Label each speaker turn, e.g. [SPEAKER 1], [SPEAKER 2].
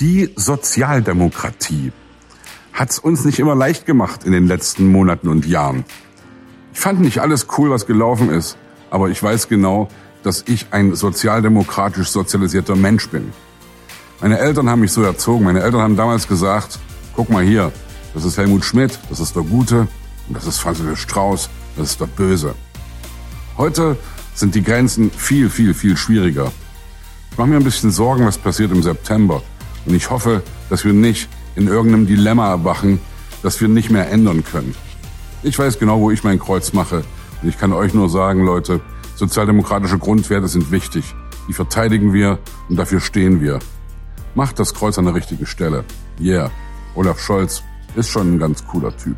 [SPEAKER 1] Die Sozialdemokratie hat's uns nicht immer leicht gemacht in den letzten Monaten und Jahren. Ich fand nicht alles cool, was gelaufen ist, aber ich weiß genau, dass ich ein sozialdemokratisch sozialisierter Mensch bin. Meine Eltern haben mich so erzogen. Meine Eltern haben damals gesagt, guck mal hier, das ist Helmut Schmidt, das ist der Gute und das ist Franz Josef Strauß, das ist der Böse. Heute sind die Grenzen viel, viel, viel schwieriger. Ich mache mir ein bisschen Sorgen, was passiert im September. Und ich hoffe, dass wir nicht in irgendeinem Dilemma erwachen, das wir nicht mehr ändern können. Ich weiß genau, wo ich mein Kreuz mache. Und ich kann euch nur sagen, Leute, sozialdemokratische Grundwerte sind wichtig. Die verteidigen wir und dafür stehen wir. Macht das Kreuz an der richtigen Stelle. Yeah. Olaf Scholz ist schon ein ganz cooler Typ.